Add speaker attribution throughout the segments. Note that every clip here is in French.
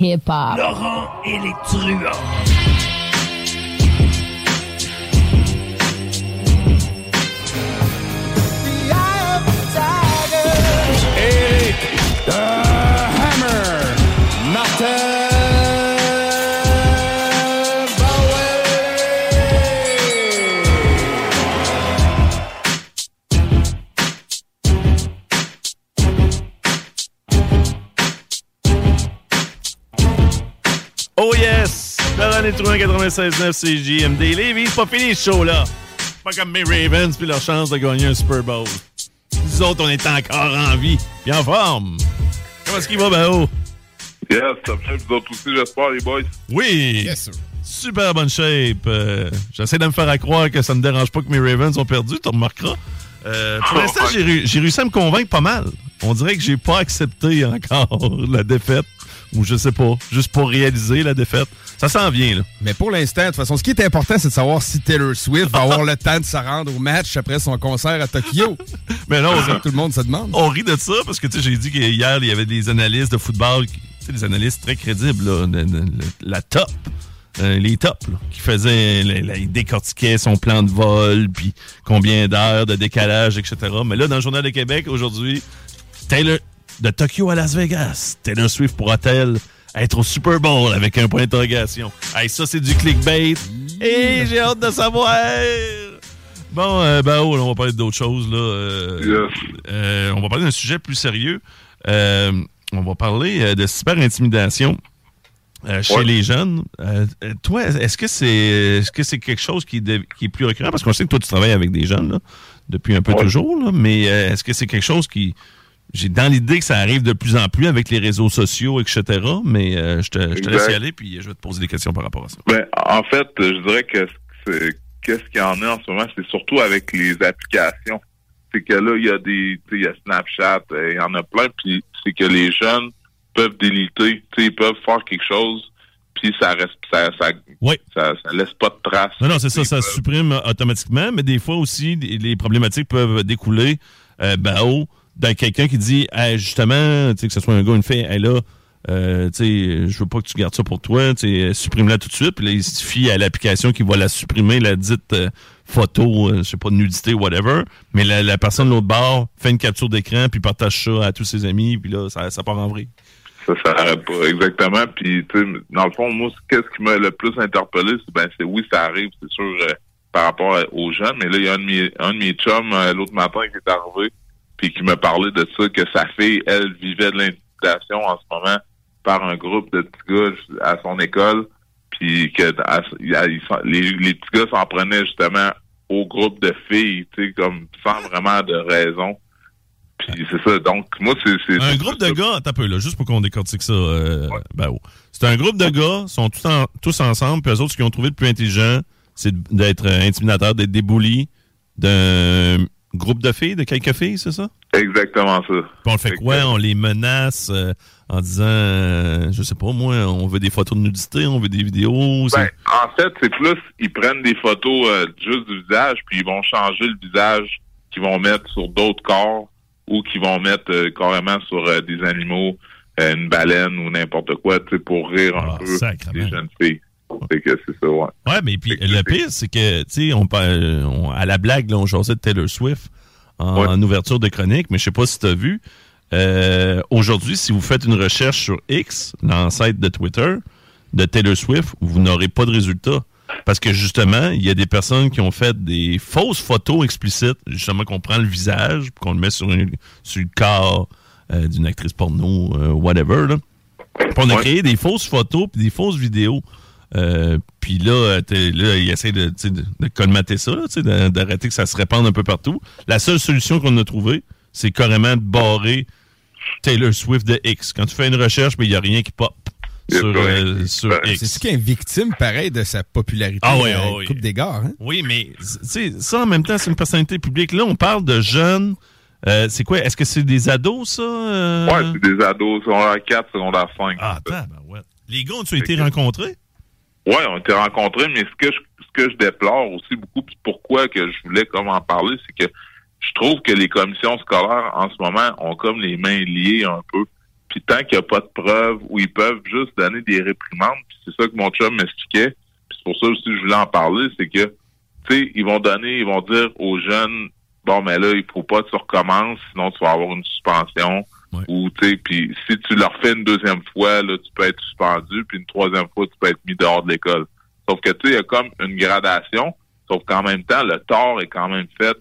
Speaker 1: hip hop.
Speaker 2: Laurent et les truands.
Speaker 3: 96.9 CJMD. Lévis, c'est pas fini ce show-là. Pas comme mes Ravens puis leur chance de gagner un Super Bowl. Nous autres, on est encore en vie puis en forme. Comment est-ce qu'il va, Bao?
Speaker 4: Yes, ça me vous autres aussi, j'espère, les boys.
Speaker 3: Oui! Super bonne shape. Euh, J'essaie de me faire à croire que ça ne me dérange pas que mes Ravens ont perdu, tu remarqueras. Euh, pour l'instant, j'ai réussi à me convaincre pas mal. On dirait que j'ai pas accepté encore la défaite. Ou je sais pas, juste pour réaliser la défaite. Ça s'en vient, là.
Speaker 5: Mais pour l'instant, de toute façon, ce qui est important, c'est de savoir si Taylor Swift va avoir le temps de se rendre au match après son concert à Tokyo.
Speaker 3: Mais
Speaker 5: ça que tout le monde se demande.
Speaker 3: On rit de ça parce que tu sais, j'ai dit qu'hier, il y avait des analystes de football, tu sais, des analystes très crédibles, là, de- de- de- la top, euh, les tops, là, qui faisaient, la- la- ils décortiquaient son plan de vol, puis combien d'heures de décalage, etc. Mais là, dans le Journal de Québec, aujourd'hui, Taylor, de Tokyo à Las Vegas, Taylor Swift pourra-t-elle être au Super Bowl avec un point d'interrogation? Hey, ça, c'est du clickbait. Et j'ai hâte de savoir! Bon, euh, ben, oh, là, on va parler d'autres choses. Là. Euh, euh, on va parler d'un sujet plus sérieux. Euh, on va parler de cyber-intimidation euh, chez
Speaker 4: Ouais.
Speaker 3: les jeunes. Euh, toi, est-ce que c'est est-ce que c'est quelque chose qui, est de- qui est plus récurrent? Parce qu'on sait que toi, tu travailles avec des jeunes là, depuis un peu
Speaker 4: Ouais.
Speaker 3: toujours, là, mais euh, est-ce que c'est quelque chose qui... J'ai dans l'idée que ça arrive de plus en plus avec les réseaux sociaux, etc., mais euh, je te, je te laisse y
Speaker 4: Exact.
Speaker 3: aller, puis je vais te poser des questions par rapport à ça.
Speaker 4: Ben, en fait, je dirais que qu'est-ce qu'il y en a en ce moment, c'est surtout avec les applications. C'est que là, il y a des, tu sais, il y a Snapchat, euh, il y en a plein, puis c'est que les jeunes peuvent déliter, ils peuvent faire quelque chose, puis ça reste, ça, ça, ça, ça laisse pas de traces.
Speaker 3: Non, non, c'est ça, ça se supprime automatiquement, mais des fois aussi, les problématiques peuvent découler euh, ben, d'un quelqu'un qui dit Hey, justement, tu sais, que ce soit un gars ou une fille, hey, là, euh, je veux pas que tu gardes ça pour toi, supprime-la tout de suite, puis là, il se fie à l'application qui va la supprimer, la dite euh, photo, euh, je sais pas, de nudité, whatever, mais la, la personne de l'autre bord fait une capture d'écran, puis partage ça à tous ses amis, puis là, ça, ça part en vrille.
Speaker 4: Ça s'arrête pas, exactement. Puis, dans le fond, moi, qu'est-ce qui m'a le plus interpellé, c'est ben, c'est oui, ça arrive, c'est sûr. euh, par rapport aux jeunes. Mais là, il y a un de mes, un de mes chums l'autre matin qui est arrivé puis qui me parlait de ça, que sa fille, elle, vivait de l'intimidation en ce moment par un groupe de petits gars à son école, puis que à- les, les petits gars s'en prenaient justement au groupe de filles, tu sais, comme sans vraiment de raison. Puis c'est ça. Donc, moi, c'est...
Speaker 3: Un groupe de gars, un peu, là, juste pour qu'on décortique ça. Euh, ben, oh. C'est un groupe de gars, sont tous, en- tous ensemble, puis eux autres, ce qu'ils ont trouvé le plus intelligent, c'est d'être euh, intimidateurs, d'être bullies d'un groupe de filles, de quelques filles, c'est ça?
Speaker 4: Exactement ça.
Speaker 3: Puis on le fait quoi? On les menace euh, en disant, euh, je sais pas, moi, on veut des photos de nudité, on veut des vidéos.
Speaker 4: Ben, en fait, c'est plus, ils prennent des photos euh, juste du visage, puis ils vont changer le visage qu'ils vont mettre sur d'autres corps ou qu'ils vont mettre carrément sur des animaux, une baleine ou n'importe quoi, pour rire un
Speaker 3: Ah,
Speaker 4: peu des jeunes filles. C'est que c'est ça, ouais.
Speaker 3: Ouais, mais puis le pire, c'est que, tu sais, on, à la blague, là, on jasait de Taylor Swift en, en ouverture de chronique, mais je sais pas si tu as vu. euh, Aujourd'hui, si vous faites une recherche sur X, l'ancêtre de Twitter, de Taylor Swift, vous n'aurez pas de résultat. Parce que justement, il y a des personnes qui ont fait des fausses photos explicites, justement qu'on prend le visage, qu'on le met sur, une- sur le corps euh, d'une actrice porno, euh, whatever. Là. Puis on a créé des fausses photos puis des fausses vidéos. Euh, puis là, t'es- là, il essaie de, colmater ça, d'arrêter que ça se répande un peu partout. La seule solution qu'on a trouvée, c'est carrément de barrer Taylor Swift de X. Quand tu fais une recherche, mais il n'y a rien qui pop sur, euh, sur X.
Speaker 5: C'est ce qui est victime, pareil, de sa popularité.
Speaker 3: Ah oui,
Speaker 5: euh,
Speaker 3: oui.
Speaker 5: Coupe d'égard, hein?
Speaker 3: Oui, mais tu sais, ça en même temps, c'est une personnalité publique. Là, on parle de jeunes. Euh, c'est quoi? Est-ce que c'est des ados, ça? euh?
Speaker 4: Ouais, c'est des ados, secondaire 4, secondaire 5.
Speaker 3: Ah, ouais. Les gars, ont-tu été rencontrés?
Speaker 4: Ouais, on été rencontrés, mais ce que je, ce que je déplore aussi beaucoup, puis pourquoi que je voulais comme en parler, c'est que je trouve que les commissions scolaires en ce moment ont comme les mains liées un peu. Puis tant qu'il n'y a pas de preuves où ils peuvent juste donner des réprimandes, puis c'est ça que mon chum m'expliquait. Puis c'est pour ça aussi que je voulais en parler, c'est que tu sais, ils vont donner, ils vont dire aux jeunes, bon, mais là, il faut pas que tu recommences, sinon tu vas avoir une suspension. Ou, tu sais, puis si tu leur fais une deuxième fois, là, tu peux être suspendu, puis une troisième fois, tu peux être mis dehors de l'école. Sauf que, tu sais, il y a comme une gradation, sauf qu'en même temps, le tort est quand même fait,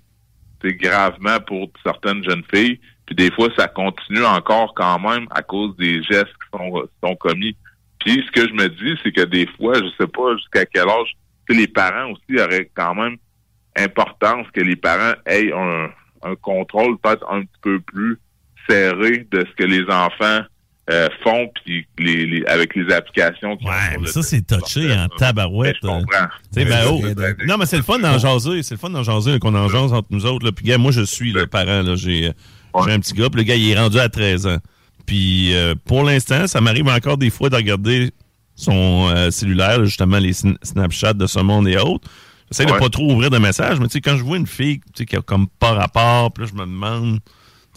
Speaker 4: gravement pour certaines jeunes filles, puis des fois, ça continue encore quand même à cause des gestes qui sont, sont commis. Puis, ce que je me dis, c'est que des fois, je sais pas jusqu'à quel âge, les parents aussi auraient quand même importance que les parents aient un, un contrôle peut-être un petit peu plus serré de ce que les enfants euh, font puis les, les- avec les applications qui
Speaker 3: Ouais, mais ça, c'est touché en tabarouette.
Speaker 4: Je comprends.
Speaker 3: Tu sais, ben, oh, non, mais c'est le fun d'en jaser. C'est le fun d'en jaser qu'on en jase entre nous autres. Là. Puis, gars, moi, je suis le parent. J'ai euh, j'ai un petit gars. Puis, le gars, il est rendu à 13 ans. Puis, euh, pour l'instant, ça m'arrive encore des fois de regarder son euh, cellulaire, justement, les sn- Snapchat de ce monde et autres. J'essaie de
Speaker 4: Ouais.
Speaker 3: pas trop ouvrir de messages, mais tu sais, quand je vois une fille tu sais, qui a comme pas rapport, puis là, je me demande,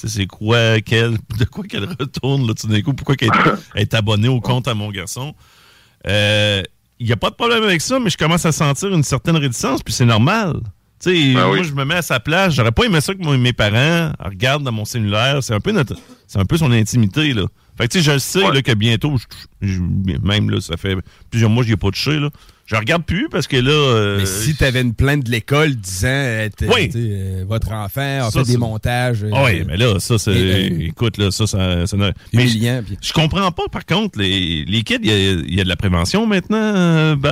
Speaker 3: c'est quoi, quelle, de quoi qu'elle retourne, là, tout d'un coup, pourquoi qu'elle elle est abonnée au compte à mon garçon? Euh, Il n'y a pas de problème avec ça, mais je commence à sentir une certaine réticence, puis c'est normal. Tu sais,
Speaker 4: Ben
Speaker 3: moi,
Speaker 4: oui.
Speaker 3: je me mets à sa place. J'aurais pas aimé ça que mes parents regardent dans mon cellulaire. C'est un peu notre, c'est un peu son intimité, là. Fait que, tu sais, je le sais, là, que bientôt, je- je- même, là, ça fait plusieurs mois que je n'y ai pas touché, là. Je regarde plus parce que là. euh,
Speaker 5: Mais si tu avais une plainte de l'école disant euh,
Speaker 3: Oui.
Speaker 5: euh, votre enfant a
Speaker 3: Ça,
Speaker 5: fait des montages. euh,
Speaker 3: Ah oui, mais là, ça, c'est.
Speaker 5: euh,
Speaker 3: écoute, là, ça, ça. ça n'a- mais
Speaker 5: humiliant,
Speaker 3: je, je comprends pas, par contre, les, les kids, il y a, il y a de la prévention maintenant, tu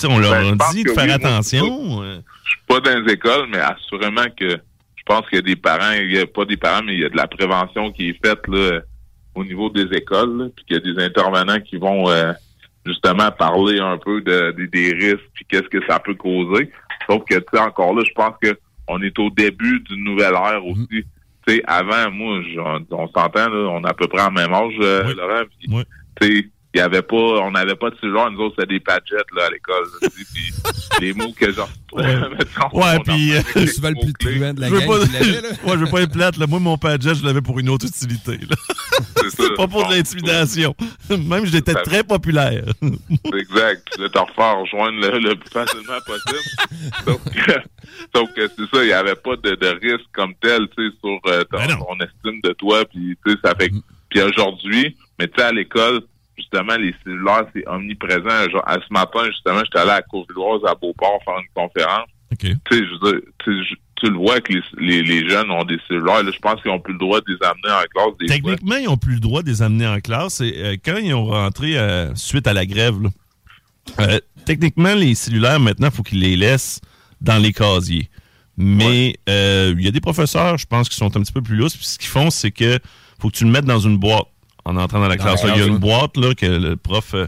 Speaker 3: sais, on leur
Speaker 4: Ben,
Speaker 3: dit de faire
Speaker 4: oui, moi,
Speaker 3: attention. euh.
Speaker 4: Je suis pas dans les écoles, mais assurément que je pense qu'il y a des parents, il y a pas des parents, mais il y a de la prévention qui est faite là, au niveau des écoles, là, puis qu'il y a des intervenants qui vont euh, justement parler un peu de, de- des risques puis qu'est-ce que ça peut causer. Sauf que tu sais, encore là, je pense que on est au début d'une nouvelle ère aussi. Tu sais, avant, moi, j'en- on s'entend, là, on a à peu près en même âge, euh, Laurent. tu sais, il y avait pas, on n'avait pas de cellulaire, nous autres, c'était des padgettes, là, à l'école. tu les mots que j'en mettons,
Speaker 3: Ouais,
Speaker 4: on
Speaker 3: puis. euh,
Speaker 4: avec les mots-clés.
Speaker 5: de la gang
Speaker 3: pas,
Speaker 5: là.
Speaker 3: ouais, je veux pas être plate. Là. Moi, mon padjet, je l'avais pour une autre utilité. là. C'est pas pour de l'intimidation. Même, j'étais très populaire.
Speaker 4: Exact. Là, t'en refais rejoindre le, le plus facilement possible. sauf que, sauf que c'est ça, il n'y avait pas de, de risque comme tel, tu sais, sur euh, ton, ton estime de toi. Puis, tu sais, ça fait. Puis aujourd'hui, mais tu sais, à l'école, justement, les cellulaires, c'est omniprésent. Genre, à ce matin, justement, j'étais allé à Courvilloise, à Beauport, faire une conférence. Tu sais, je veux dire, tu le vois que les, les, les jeunes ont des cellulaires. Là, je pense qu'ils ont plus le droit de les amener en classe des fois.
Speaker 3: Techniquement, ils n'ont plus le droit de les amener en classe. Et, euh, quand ils ont rentré euh, suite à la grève, là, euh, techniquement, les cellulaires, maintenant, il faut qu'ils les laissent dans les casiers. Mais euh, il y a des professeurs, je pense, qui sont un petit peu plus lousses. Puis ce qu'ils font, c'est que faut que tu le mettes dans une boîte en entrant dans la
Speaker 5: Dans
Speaker 3: classe.
Speaker 5: la
Speaker 3: Il y a une boîte là, que le prof... euh,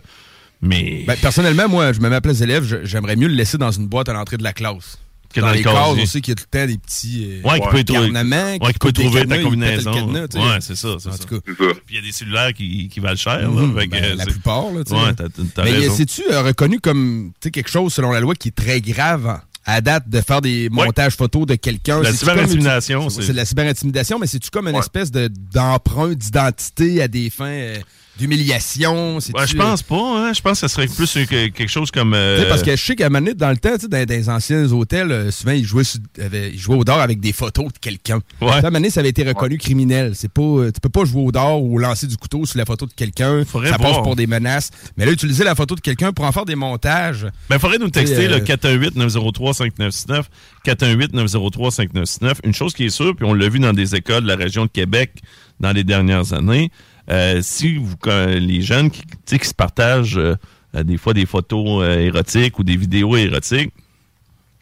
Speaker 3: mais
Speaker 5: Ben, personnellement, moi, je me mets à place d'élève, j'aimerais mieux le laisser dans une boîte à l'entrée de la classe.
Speaker 3: Que
Speaker 5: dans,
Speaker 3: dans le
Speaker 5: les cases
Speaker 3: casier.
Speaker 5: aussi, qu'il y a tout le temps des petits euh,
Speaker 3: Ouais, qui peut
Speaker 5: garnements,
Speaker 3: ouais,
Speaker 5: qui
Speaker 3: qui peut trouver ta combinaison.
Speaker 5: cadenas,
Speaker 3: ouais, c'est ça, c'est
Speaker 5: En
Speaker 3: ça.
Speaker 5: tout cas.
Speaker 3: Puis il y a des cellulaires qui, qui valent cher, là.
Speaker 5: Mhm,
Speaker 3: fait
Speaker 5: ben, la plupart, là.
Speaker 3: Ouais, t'as,
Speaker 5: Mais
Speaker 3: raison.
Speaker 5: c'est-tu euh, reconnu comme quelque chose, selon la loi, qui est très grave à date de faire des montages photos de quelqu'un?
Speaker 3: La
Speaker 5: C'est-tu comme-
Speaker 3: cyberintimidation,
Speaker 5: C'est
Speaker 3: c'est-
Speaker 5: de la cyberintimidation, mais c'est-tu comme une espèce de, d'emprunt d'identité à des fins euh, d'humiliation?
Speaker 3: Ouais, je pense pas, hein. Je pense que ça serait plus euh, que- quelque chose comme. Euh,
Speaker 5: parce que je sais qu'à un moment donné, dans le temps, dans, dans les anciens hôtels, euh, souvent, ils jouaient, sur- avaient- ils jouaient au dard avec des photos de quelqu'un.
Speaker 3: Ouais.
Speaker 5: À un moment donné, ça avait été reconnu criminel. C'est pas, euh, tu peux pas jouer au dard ou lancer du couteau sur la photo de quelqu'un. Ça passe pour des menaces. Mais là, utiliser la photo de quelqu'un pour en faire des montages.
Speaker 3: Ben, faudrait nous texter
Speaker 5: euh,
Speaker 3: le 418-903-5969. 418-903-5969. Une chose qui est sûre, puis on l'a vu dans des écoles de la région de Québec dans les dernières années, euh, si vous, quand les jeunes qui, tu sais, qui se partagent euh, euh, des fois des photos euh, érotiques ou des vidéos érotiques,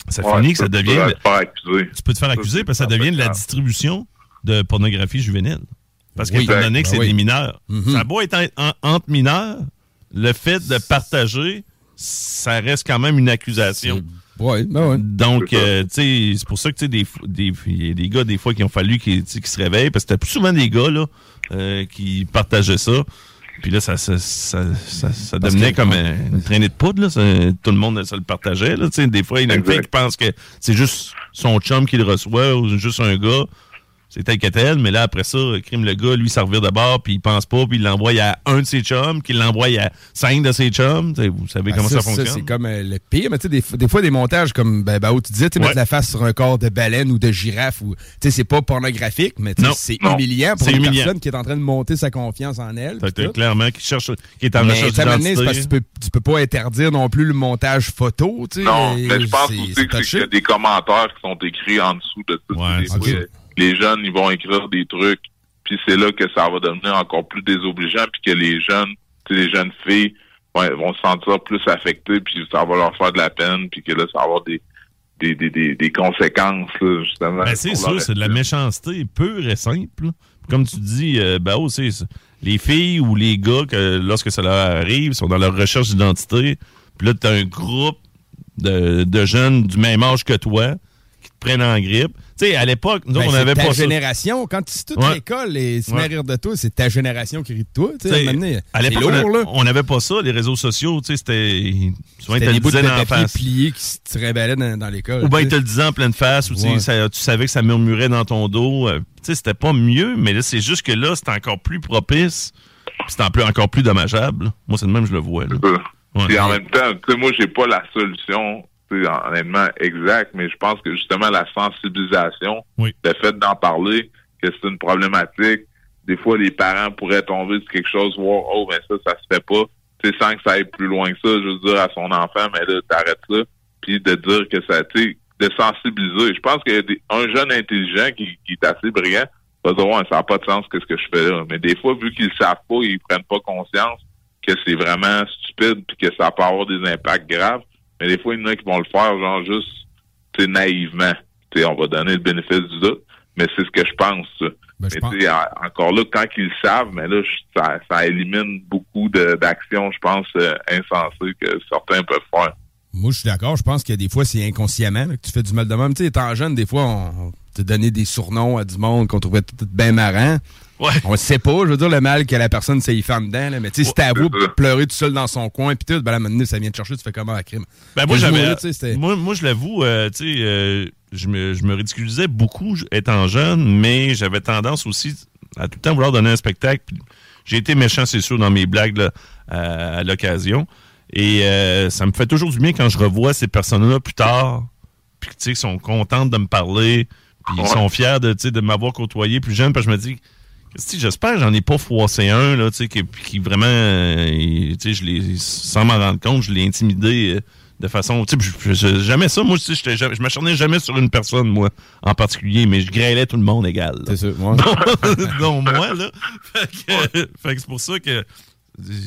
Speaker 3: ça
Speaker 4: Ouais,
Speaker 3: finit que ça devient.
Speaker 4: peux te faire accuser.
Speaker 3: Tu peux te faire accuser parce que ça devient de la distribution de pornographie juvénile. Parce
Speaker 5: Oui.
Speaker 3: qu'étant donné que
Speaker 5: Ben
Speaker 3: c'est
Speaker 5: oui.
Speaker 3: des mineurs,
Speaker 5: Mhm.
Speaker 3: ça a beau être en- en- entre mineurs, le fait de partager, ça reste quand même une accusation.
Speaker 5: Ouais, ben ouais.
Speaker 3: Donc,
Speaker 4: C'est ça.
Speaker 3: euh, tu sais, c'est pour ça que, tu sais, des, des, y a des gars, des fois, qui ont fallu qu'ils tu sais, qu'ils se réveillent, parce que c'était plus souvent des gars, là, euh, qui partageaient ça. Puis là, ça, ça, ça, ça, ça devenait
Speaker 5: que-
Speaker 3: comme euh, une traînée de poudre, là. Ça- tout le monde se le partageait, là. Tu sais, des fois, il y a
Speaker 4: Exact.
Speaker 3: fille qui pense que c'est juste son chum qui le reçoit ou juste un gars. C'est tel que tel, mais là, après ça, crime le gars, lui, ça revire de bord, puis il pense pas, puis il l'envoie à un de ses chums, qui l'envoie à cinq de ses chums. Vous savez
Speaker 5: Ben,
Speaker 3: comment ça,
Speaker 5: ça,
Speaker 3: fonctionne.
Speaker 5: c'est comme euh, le pire. Mais tu sais, des, fois- des fois, des montages comme ben, ben, où tu disais, tu
Speaker 3: Ouais.
Speaker 5: mettre la face sur un corps de baleine ou de girafe, ou, tu sais, c'est pas pornographique, mais c'est humiliant pour
Speaker 3: C'est
Speaker 5: une
Speaker 3: humiliant.
Speaker 5: personne qui est en train de monter sa confiance en elle.
Speaker 3: T'as clairement qui cherche, qui est en
Speaker 5: Mais
Speaker 3: recherche
Speaker 5: donné, c'est parce que
Speaker 3: d'identité.
Speaker 5: tu peux, tu peux pas interdire non plus le montage photo. Tu sais,
Speaker 4: Non, mais je pense aussi que y a des commentaires qui sont écrits en dessous de tout.
Speaker 3: Ouais,
Speaker 4: Les jeunes, ils vont écrire des trucs, puis c'est là que ça va devenir encore plus désobligeant, puis que les jeunes, les jeunes filles ouais, vont se sentir plus affectées, puis ça va leur faire de la peine, puis que là, ça va avoir des, des, des, des, conséquences, là, justement.
Speaker 3: Ben, c'est
Speaker 4: leur
Speaker 3: c'est de la méchanceté pure et simple. Comme tu dis, euh, ben, oh, c'est ça. les filles ou les gars, que, lorsque ça leur arrive, sont dans leur recherche d'identité. Puis là, tu as un groupe de, de jeunes du même âge que toi prennent en grippe. Tu sais, à l'époque, nous,
Speaker 5: Ben,
Speaker 3: on n'avait
Speaker 5: ta
Speaker 3: pas ça.
Speaker 5: génération. Quand tu es toute
Speaker 3: Ouais.
Speaker 5: l'école et se
Speaker 3: Ouais.
Speaker 5: rire de toi, c'est ta génération qui rit de toi. Tu sais, à un
Speaker 3: T'sais, à l'époque, on n'avait pas ça, les réseaux sociaux, tu sais, c'était souvent ils te le disaient
Speaker 5: papier
Speaker 3: face.
Speaker 5: pliés qui se balais dans, dans l'école.
Speaker 3: Ou bien
Speaker 5: tu
Speaker 3: ils te le disaient en pleine face, ou tu sais,
Speaker 5: Ouais.
Speaker 3: ça- tu savais que ça murmurait dans ton dos. euh, tu sais, c'était pas mieux, mais là, c'est juste que là, c'est encore plus propice, c'est en plus, encore plus dommageable. Moi, c'est de même que je le vois. Là.
Speaker 4: Puis en même temps, tu sais, moi, j'ai pas la solution, honnêtement, exacte, mais je pense que justement, la sensibilisation,
Speaker 3: Oui.
Speaker 4: le fait d'en parler, que c'est une problématique, des fois, les parents pourraient tomber sur quelque chose, voir, oh, ben ça, ça se fait pas, tu sais, sans que ça aille plus loin que ça, je veux dire à son enfant, mais là, t'arrêtes ça, puis de dire que ça, tu sais, de sensibiliser. Je pense qu'il y a des- un jeune intelligent qui, qui est assez brillant, va dire, ouais, ça n'a pas de sens, qu'est-ce que je fais là. Mais des fois, vu qu'ils savent pas, ils prennent pas conscience que c'est vraiment stupide puis que ça peut avoir des impacts graves. Mais des fois, il y en a qui vont le faire, genre, juste, tu sais, naïvement. Tu sais, on va donner le bénéfice du doute, mais c'est ce que je pense.
Speaker 5: Ben,
Speaker 4: mais tu sais, en- encore là, quand ils le savent, mais là, je- ça, ça élimine beaucoup d'actions, je pense, euh, insensées que certains peuvent faire.
Speaker 5: Moi, je suis d'accord. Je pense que des fois, c'est inconsciemment là, que tu fais du mal de même. Tu sais, étant jeune, des fois, on, on te donnait des surnoms à du monde qu'on trouvait tout, tout bien marrant.
Speaker 3: Ouais.
Speaker 5: On ne sait pas, je veux dire, le mal que la personne s'est y fait en dedans. Là, mais tu sais, si t'es à vous pleurer tout seul dans son coin, puis tout, ben là, maintenant, ça vient te chercher, tu fais comment à crime?
Speaker 3: Ben, moi, j'avais. je l'avoue, euh, tu sais, euh, je, me, je me ridiculisais beaucoup étant jeune, mais j'avais tendance aussi à tout le temps vouloir donner un spectacle. J'ai été méchant, c'est sûr, dans mes blagues là, à, à l'occasion. Et euh, ça me fait toujours du bien quand je revois ces personnes-là plus tard, puis tu sais, qui sont contentes de me parler, puis ils
Speaker 4: Ouais.
Speaker 3: sont fiers de, tu sais, de m'avoir côtoyé plus jeune, parce que je me dis, j'espère que j'en ai pas froissé un, là, tu sais, qui, qui vraiment, euh, il- tu sais, je sans m'en rendre compte, je l'ai intimidé euh, de façon. Tu sais, je- je- jamais ça. Moi, je m'acharnais jamais sur une personne, moi, en particulier, mais je grêlais tout le monde égal.
Speaker 5: C'est ça, moi.
Speaker 3: non, moi, là. Fait que, c'est pour ça que.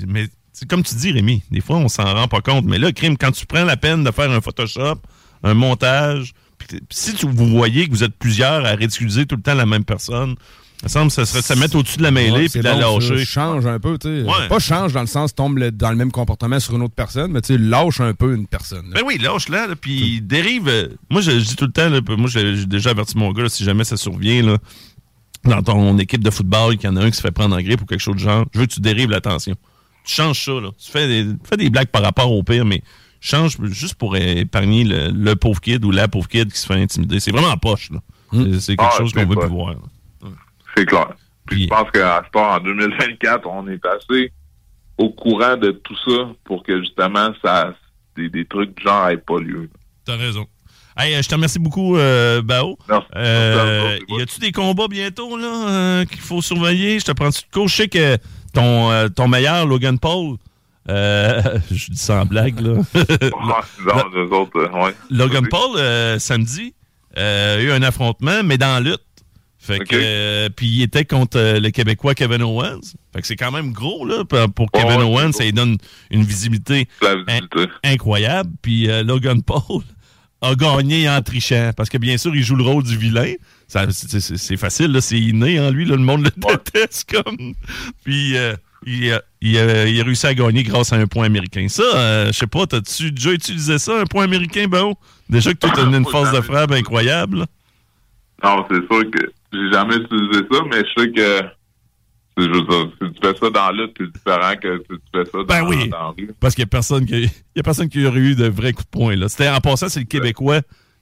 Speaker 3: Mais comme tu dis, Rémi, des fois, on s'en rend pas compte. Mais là, crime, quand tu prends la peine de faire un Photoshop, un montage, puis si tu, vous voyez que vous êtes plusieurs à ridiculiser tout le temps la même personne, il me semble que ça serait se mettre au-dessus de la mêlée
Speaker 5: Ouais,
Speaker 3: puis de la
Speaker 5: ça.
Speaker 3: lâcher.
Speaker 5: Change un peu, tu sais.
Speaker 3: Ouais.
Speaker 5: Pas change dans le sens tombe le- dans le même comportement sur une autre personne, mais tu sais, lâche un peu une personne. là.
Speaker 3: Ben oui, lâche-la, là, puis dérive. euh, moi, je, je dis tout le temps, là, moi, j'ai déjà averti mon gars, là, si jamais ça survient, là, dans ton équipe de football, qu'il y en a un qui se fait prendre en grippe ou quelque chose de genre, je veux que tu dérives l'attention. Tu changes ça, là. Tu fais des, fais des blagues par rapport au pire, mais change juste pour épargner le, le pauvre kid ou la pauvre kid qui se fait intimider. C'est vraiment en poche, là. C'est- C'est quelque
Speaker 4: Ah,
Speaker 3: chose qu'on veut plus voir. là.
Speaker 4: C'est clair. Puis je pense qu'à ce temps, en 2024, on est assez au courant de tout ça pour que justement ça des, des trucs du genre n'aient pas lieu.
Speaker 3: T'as raison. Hey, euh, je te remercie beaucoup, euh, Bao. Euh, y a-tu des combats bientôt là euh, qu'il faut surveiller? Je te prends-tu de cours? Je sais que ton, ton meilleur, Logan Paul, je dis ça en blague, là.
Speaker 4: non, autres, ouais.
Speaker 3: Logan Paul, samedi, a eu un affrontement, mais dans la lutte. Fait que, euh, puis il était contre euh, le Québécois Kevin Owens. Fait que c'est quand même gros, là, pour, Kevin Owens. Ça lui donne une visibilité, in- incroyable. Puis euh, Logan Paul a gagné en trichant. Parce que bien sûr, il joue le rôle du vilain. C'est, facile, là. C'est inné en lui, là. Le monde le déteste comme. Puis il, a, il a- il a réussi à gagner grâce à un point américain. Ça, je sais pas, t'as-tu déjà utilisé ça, un point américain, Bao? Déjà que toi, t'as une force de frappe incroyable.
Speaker 4: Non, c'est sûr que j'ai jamais utilisé ça, mais je sais que c'est juste ça. Si tu fais ça dans la lutte, c'est différent que si tu fais ça dans,
Speaker 3: Ben oui.
Speaker 4: dans la rue.
Speaker 3: Parce qu'il n'y a personne qui il y a personne qui aurait eu de vrais coups de poing. Là. C'était, en passant, c'est le Québécois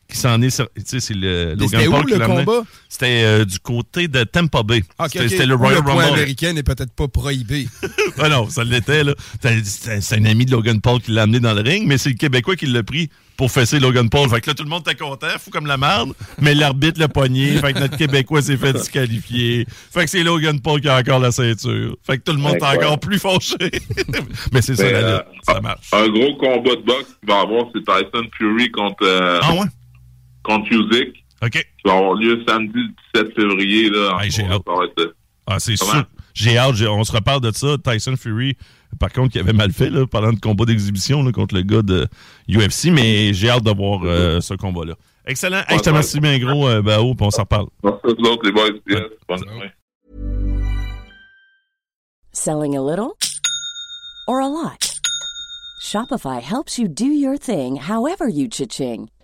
Speaker 3: qui s'en est. sur- Tu sais, c'est le Logan
Speaker 5: c'était où,
Speaker 3: Paul qui
Speaker 5: le combat?
Speaker 3: C'était euh, du côté de Tampa Bay.
Speaker 5: Ok,
Speaker 3: c'était,
Speaker 5: ok.
Speaker 3: c'était le
Speaker 5: Où
Speaker 3: Royal
Speaker 5: point
Speaker 3: Rumble.
Speaker 5: américain n'est peut-être pas prohibé.
Speaker 3: Ah non, ça l'était, là. C'est un ami de Logan Paul qui l'a amené dans le ring, mais c'est le Québécois qui l'a pris pour fesser Logan Paul. Fait que là, tout le monde était content, fou comme la merde, mais l'arbitre l'a pogné. Fait que notre Québécois s'est fait disqualifier. Fait que c'est Logan Paul qui a encore la ceinture. Fait que tout le monde est encore plus fâché. mais c'est ça, la
Speaker 4: euh.
Speaker 3: Ça marche.
Speaker 4: Un gros combat de boxe qu'il va y avoir, c'est Tyson Fury contre, euh,
Speaker 3: Ah ouais?
Speaker 4: contre Usyk.
Speaker 3: OK.
Speaker 4: Qui va avoir lieu samedi le 17 février. Là,
Speaker 3: Hey, j'ai
Speaker 4: va être-
Speaker 3: Ah, c'est sûr. J'ai hâte. on se reparle de ça. Tyson Fury, par contre, qui avait mal fait, là, parlant de combat d'exhibition là, contre le gars de UFC, mais j'ai hâte de voir euh, ce combat-là. Excellent. Hey, je te remercie bien gros, euh, Bao, puis on s'en reparle.
Speaker 6: Selling a little or a lot? Shopify helps you do your thing however you cha-ching.